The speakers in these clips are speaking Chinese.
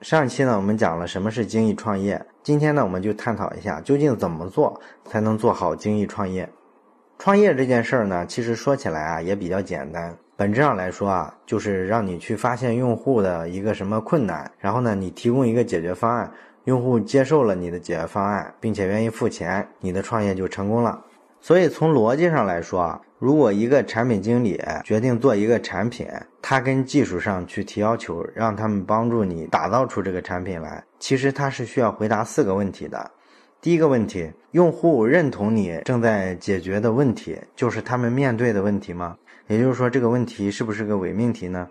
上期呢，我们讲了什么是精益创业。今天呢，我们就探讨一下，究竟怎么做才能做好精益创业。创业这件事儿呢，其实说起来啊，也比较简单。本质上来说啊，就是让你去发现用户的一个什么困难，然后呢，你提供一个解决方案，用户接受了你的解决方案，并且愿意付钱，你的创业就成功了。所以从逻辑上来说啊，如果一个产品经理决定做一个产品，他跟技术上去提要求，让他们帮助你打造出这个产品来，其实他是需要回答四个问题的。第一个问题，用户认同你正在解决的问题，就是他们面对的问题吗？也就是说，这个问题是不是个伪命题呢？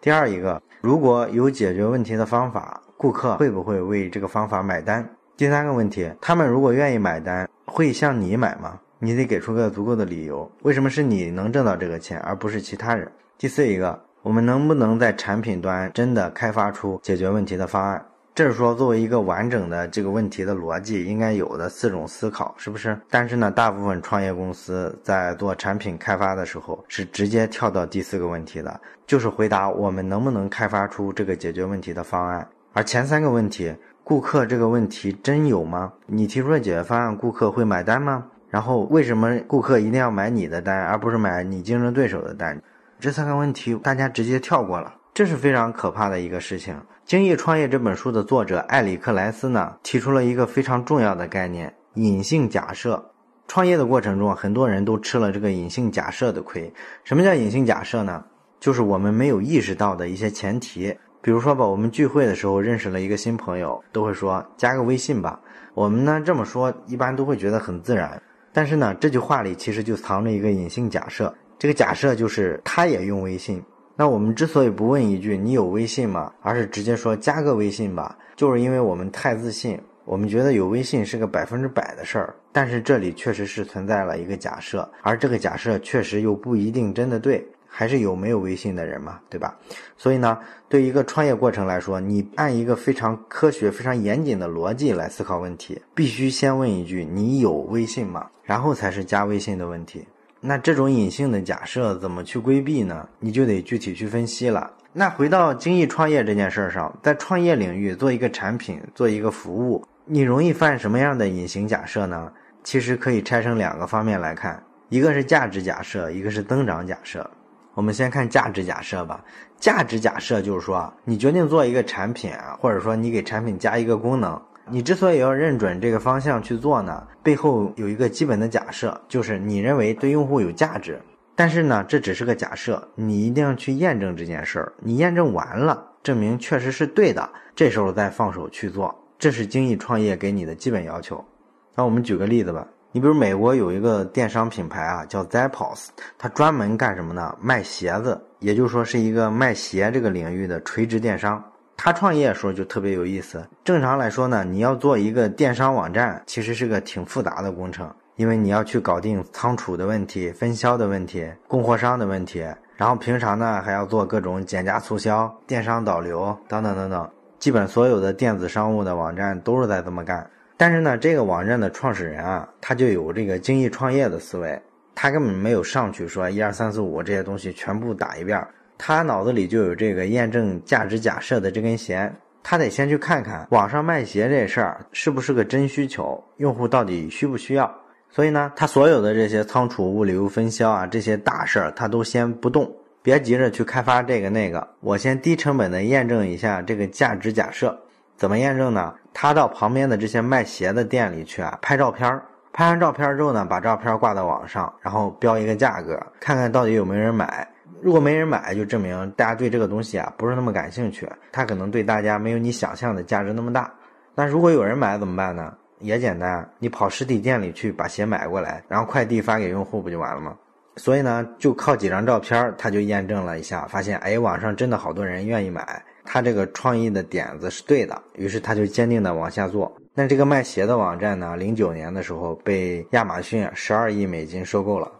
第二一个，如果有解决问题的方法，顾客会不会为这个方法买单？第三个问题，他们如果愿意买单，会向你买吗？你得给出个足够的理由，为什么是你能挣到这个钱，而不是其他人？第四一个，我们能不能在产品端真的开发出解决问题的方案？这是说作为一个完整的这个问题的逻辑应该有的四种思考，是不是？但是呢，大部分创业公司在做产品开发的时候是直接跳到第四个问题的，就是回答我们能不能开发出这个解决问题的方案。而前三个问题，顾客这个问题真有吗？你提出的解决方案，顾客会买单吗？然后为什么顾客一定要买你的单，而不是买你竞争对手的单？这三个问题大家直接跳过了，这是非常可怕的一个事情。《精益创业》这本书的作者艾里克莱斯呢，提出了一个非常重要的概念——隐性假设。创业的过程中，很多人都吃了这个隐性假设的亏。什么叫隐性假设呢？就是我们没有意识到的一些前提。比如说吧，我们聚会的时候认识了一个新朋友，都会说加个微信吧。我们呢这么说，一般都会觉得很自然。但是呢，这句话里其实就藏着一个隐性假设，这个假设就是他也用微信。那我们之所以不问一句“你有微信吗”，而是直接说“加个微信吧”，就是因为我们太自信，我们觉得有微信是个百分之百的事儿。但是这里确实是存在了一个假设，而这个假设确实又不一定真的对。还是有没有微信的人嘛，对吧？所以呢，对一个创业过程来说，你按一个非常科学、非常严谨的逻辑来思考问题，必须先问一句：“你有微信吗？”然后才是加微信的问题。那这种隐性的假设怎么去规避呢？你就得具体去分析了。那回到精益创业这件事儿上，在创业领域做一个产品、做一个服务，你容易犯什么样的隐形假设呢？其实可以拆成两个方面来看，一个是价值假设，一个是增长假设。我们先看价值假设吧。价值假设就是说，你决定做一个产品啊，或者说你给产品加一个功能，你之所以要认准这个方向去做呢，背后有一个基本的假设，就是你认为对用户有价值。但是呢，这只是个假设，你一定要去验证这件事儿。你验证完了，证明确实是对的，这时候再放手去做。这是精益创业给你的基本要求。那我们举个例子吧。你比如美国有一个电商品牌啊，叫 Zappos，它专门干什么呢？卖鞋子，也就是说是一个卖鞋这个领域的垂直电商。他创业的时候就特别有意思。正常来说呢，你要做一个电商网站，其实是个挺复杂的工程，因为你要去搞定仓储的问题、分销的问题、供货商的问题，然后平常呢还要做各种减价促销、电商导流等等等等。基本所有的电子商务的网站都是在这么干。但是呢，这个网站的创始人啊，他就有这个精益创业的思维，他根本没有上去说一二三四五这些东西全部打一遍，他脑子里就有这个验证价值假设的这根弦，他得先去看看网上卖鞋这事儿是不是个真需求，用户到底需不需要。所以呢，他所有的这些仓储、物流、分销啊这些大事儿，他都先不动，别急着去开发这个那个，我先低成本的验证一下这个价值假设。怎么验证呢？他到旁边的这些卖鞋的店里去啊，拍照片儿，拍完照片之后呢，把照片挂到网上，然后标一个价格，看看到底有没有人买。如果没人买，就证明大家对这个东西啊不是那么感兴趣，它可能对大家没有你想象的价值那么大。那如果有人买怎么办呢？也简单，你跑实体店里去把鞋买过来，然后快递发给用户不就完了吗？所以呢，就靠几张照片，他就验证了一下，发现哎，网上真的好多人愿意买。他这个创意的点子是对的，于是他就坚定的往下做。那这个卖鞋的网站呢，零九年的时候被亚马逊十二亿美金收购了。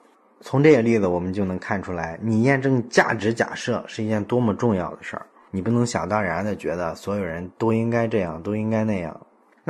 从这些例子我们就能看出来，你验证价值假设是一件多么重要的事儿。你不能想当然的觉得所有人都应该这样，都应该那样。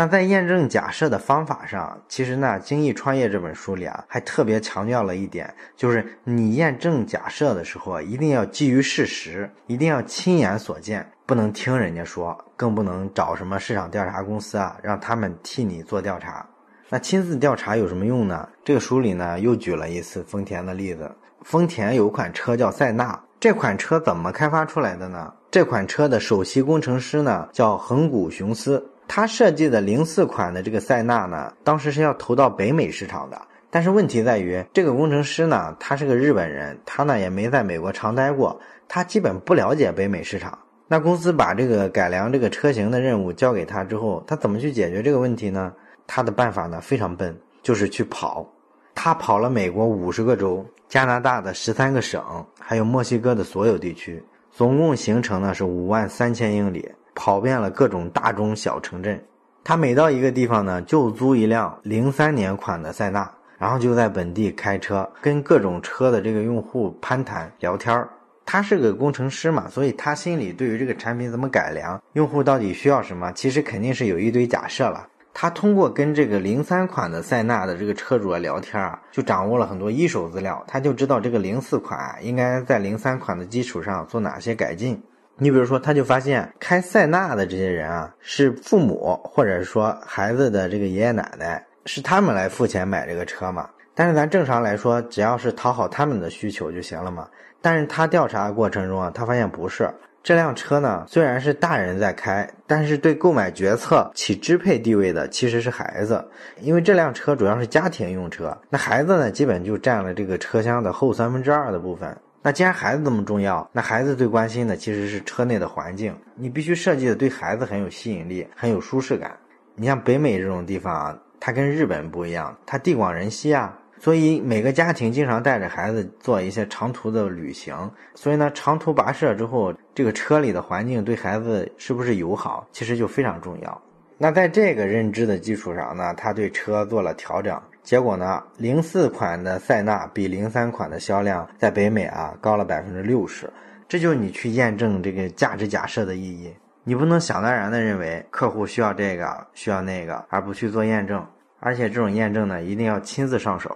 那在验证假设的方法上，其实呢，《精益创业》这本书里啊，还特别强调了一点，就是你验证假设的时候，一定要基于事实，一定要亲眼所见，不能听人家说，更不能找什么市场调查公司啊，让他们替你做调查。那亲自调查有什么用呢？这个书里呢，又举了一次丰田的例子。丰田有款车叫塞纳，这款车怎么开发出来的呢？这款车的首席工程师呢，叫横谷雄司。他设计的零四款的这个塞纳呢，当时是要投到北美市场的，但是问题在于，这个工程师呢，他是个日本人，他呢也没在美国常待过，他基本不了解北美市场。那公司把这个改良这个车型的任务交给他之后，他怎么去解决这个问题呢？他的办法呢非常笨，就是去跑。他跑了美国五十个州、加拿大的十三个省，还有墨西哥的所有地区，总共行程呢是五万三千英里。跑遍了各种大中小城镇，他每到一个地方呢，就租一辆零三年款的塞纳，然后就在本地开车，跟各种车的这个用户攀谈聊天儿。他是个工程师嘛，所以他心里对于这个产品怎么改良，用户到底需要什么，其实肯定是有一堆假设了。他通过跟这个零三款的塞纳的这个车主聊天啊，就掌握了很多一手资料，他就知道这个零四款应该在零三款的基础上做哪些改进。你比如说，他就发现开塞纳的这些人啊，是父母或者说孩子的这个爷爷奶奶，是他们来付钱买这个车嘛？但是咱正常来说，只要是讨好他们的需求就行了嘛。但是他调查过程中啊，他发现不是这辆车呢，虽然是大人在开，但是对购买决策起支配地位的其实是孩子，因为这辆车主要是家庭用车，那孩子呢，基本就占了这个车厢的后三分之二的部分。那既然孩子这么重要，那孩子最关心的其实是车内的环境。你必须设计的对孩子很有吸引力，很有舒适感。你像北美这种地方啊，它跟日本不一样，它地广人稀啊，所以每个家庭经常带着孩子做一些长途的旅行。所以呢，长途跋涉之后，这个车里的环境对孩子是不是友好，其实就非常重要。那在这个认知的基础上呢，他对车做了调整。结果呢，零四款的塞纳比零三款的销量在北美啊高了百分之六十，这就是你去验证这个价值假设的意义。你不能想当然的认为客户需要这个需要那个，而不去做验证。而且这种验证呢，一定要亲自上手。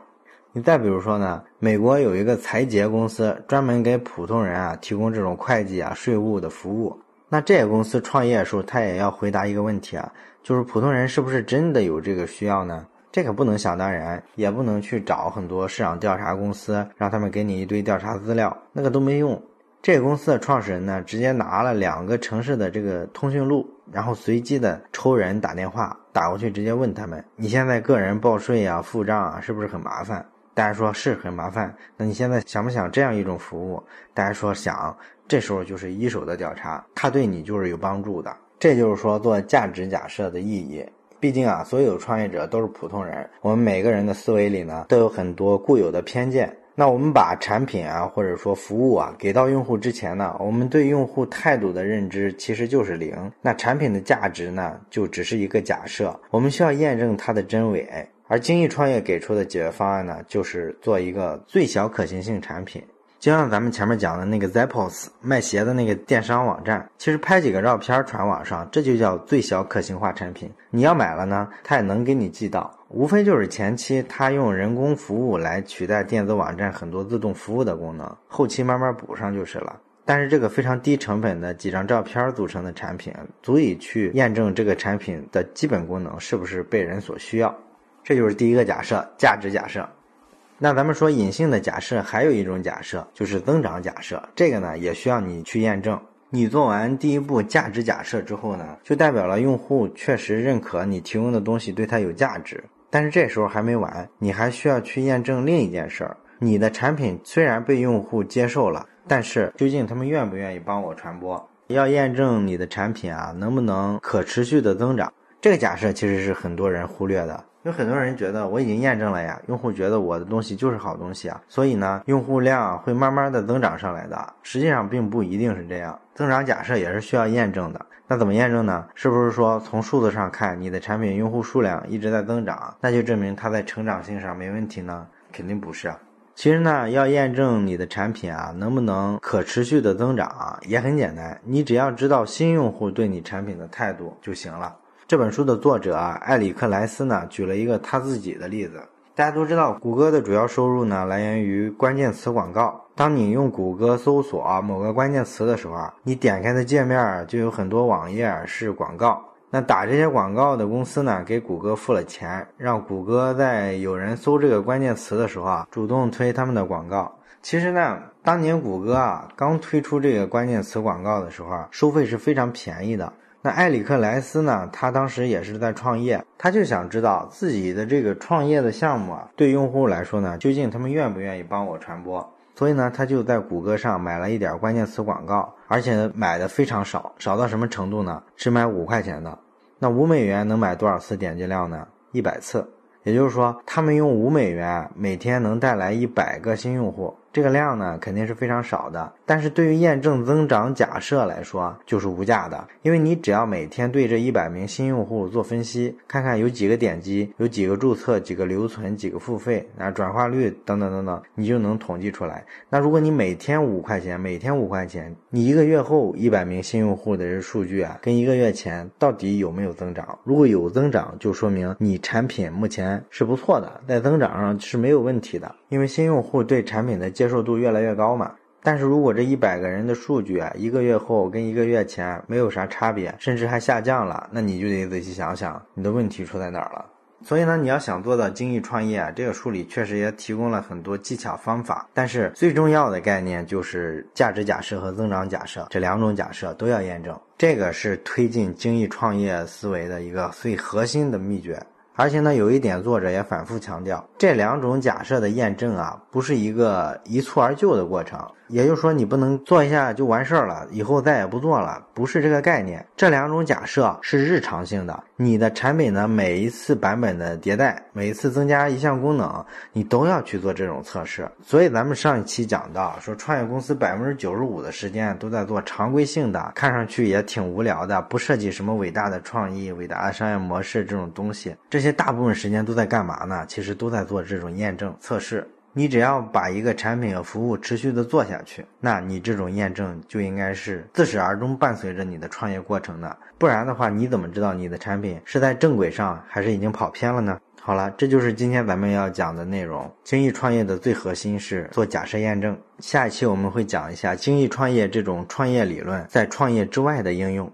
你再比如说呢，美国有一个财杰公司，专门给普通人啊提供这种会计啊税务的服务。那这个公司创业的时候，他也要回答一个问题啊，就是普通人是不是真的有这个需要呢？这可不能想当然，也不能去找很多市场调查公司，让他们给你一堆调查资料，那个都没用。这个公司的创始人呢，直接拿了两个城市的这个通讯录，然后随机的抽人打电话打过去，直接问他们：你现在个人报税啊、付账啊，是不是很麻烦？大家说是很麻烦。那你现在想不想这样一种服务？大家说想。这时候就是一手的调查，它对你就是有帮助的。这就是说做价值假设的意义。毕竟啊，所有创业者都是普通人，我们每个人的思维里呢都有很多固有的偏见。那我们把产品啊或者说服务啊给到用户之前呢，我们对用户态度的认知其实就是零。那产品的价值呢就只是一个假设，我们需要验证它的真伪。而精益创业给出的解决方案呢，就是做一个最小可行性产品。就像咱们前面讲的那个 Zappos 卖鞋的那个电商网站，其实拍几个照片传网上，这就叫最小可行化产品。你要买了呢，他也能给你寄到，无非就是前期他用人工服务来取代电子网站很多自动服务的功能，后期慢慢补上就是了。但是这个非常低成本的几张照片组成的产品，足以去验证这个产品的基本功能是不是被人所需要。这就是第一个假设，价值假设。那咱们说隐性的假设，还有一种假设就是增长假设，这个呢也需要你去验证。你做完第一步价值假设之后呢，就代表了用户确实认可你提供的东西对他有价值。但是这时候还没完，你还需要去验证另一件事儿：你的产品虽然被用户接受了，但是究竟他们愿不愿意帮我传播？要验证你的产品啊能不能可持续的增长。这个假设其实是很多人忽略的。有很多人觉得我已经验证了呀，用户觉得我的东西就是好东西啊，所以呢，用户量会慢慢的增长上来的。实际上并不一定是这样，增长假设也是需要验证的。那怎么验证呢？是不是说从数字上看你的产品用户数量一直在增长，那就证明它在成长性上没问题呢？肯定不是。其实呢，要验证你的产品啊能不能可持续的增长啊，也很简单，你只要知道新用户对你产品的态度就行了。这本书的作者啊埃里克莱斯呢，举了一个他自己的例子。大家都知道，谷歌的主要收入呢来源于关键词广告。当你用谷歌搜索某个关键词的时候啊，你点开的界面就有很多网页是广告。那打这些广告的公司呢，给谷歌付了钱，让谷歌在有人搜这个关键词的时候啊，主动推他们的广告。其实呢，当年谷歌啊刚推出这个关键词广告的时候啊，收费是非常便宜的。那埃里克莱斯呢？他当时也是在创业，他就想知道自己的这个创业的项目啊，对用户来说呢，究竟他们愿不愿意帮我传播？所以呢，他就在谷歌上买了一点关键词广告，而且买的非常少，少到什么程度呢？只买五块钱的。那五美元能买多少次点击量呢？一百次。也就是说，他们用五美元每天能带来一百个新用户。这个量呢，肯定是非常少的，但是对于验证增长假设来说，就是无价的。因为你只要每天对这一百名新用户做分析，看看有几个点击，有几个注册，几个留存，几个付费，啊，转化率等等等等，你就能统计出来。那如果你每天五块钱，每天五块钱，你一个月后一百名新用户的这数据啊，跟一个月前到底有没有增长？如果有增长，就说明你产品目前是不错的，在增长上是没有问题的。因为新用户对产品的接接受度越来越高嘛，但是如果这一百个人的数据啊，一个月后跟一个月前没有啥差别，甚至还下降了，那你就得仔细想想你的问题出在哪儿了。所以呢，你要想做到精益创业啊，这个书里确实也提供了很多技巧方法，但是最重要的概念就是价值假设和增长假设这两种假设都要验证，这个是推进精益创业思维的一个最核心的秘诀。而且呢，有一点作者也反复强调，这两种假设的验证啊，不是一个一蹴而就的过程。也就是说，你不能做一下就完事儿了，以后再也不做了，不是这个概念。这两种假设是日常性的，你的产品呢，每一次版本的迭代，每一次增加一项功能，你都要去做这种测试。所以咱们上一期讲到，说创业公司百分之九十五的时间都在做常规性的，看上去也挺无聊的，不涉及什么伟大的创意、伟大的商业模式这种东西。这些大部分时间都在干嘛呢？其实都在做这种验证测试。你只要把一个产品和服务持续的做下去，那你这种验证就应该是自始而终伴随着你的创业过程的。不然的话，你怎么知道你的产品是在正轨上，还是已经跑偏了呢？好了，这就是今天咱们要讲的内容。精益创业的最核心是做假设验证。下一期我们会讲一下精益创业这种创业理论在创业之外的应用。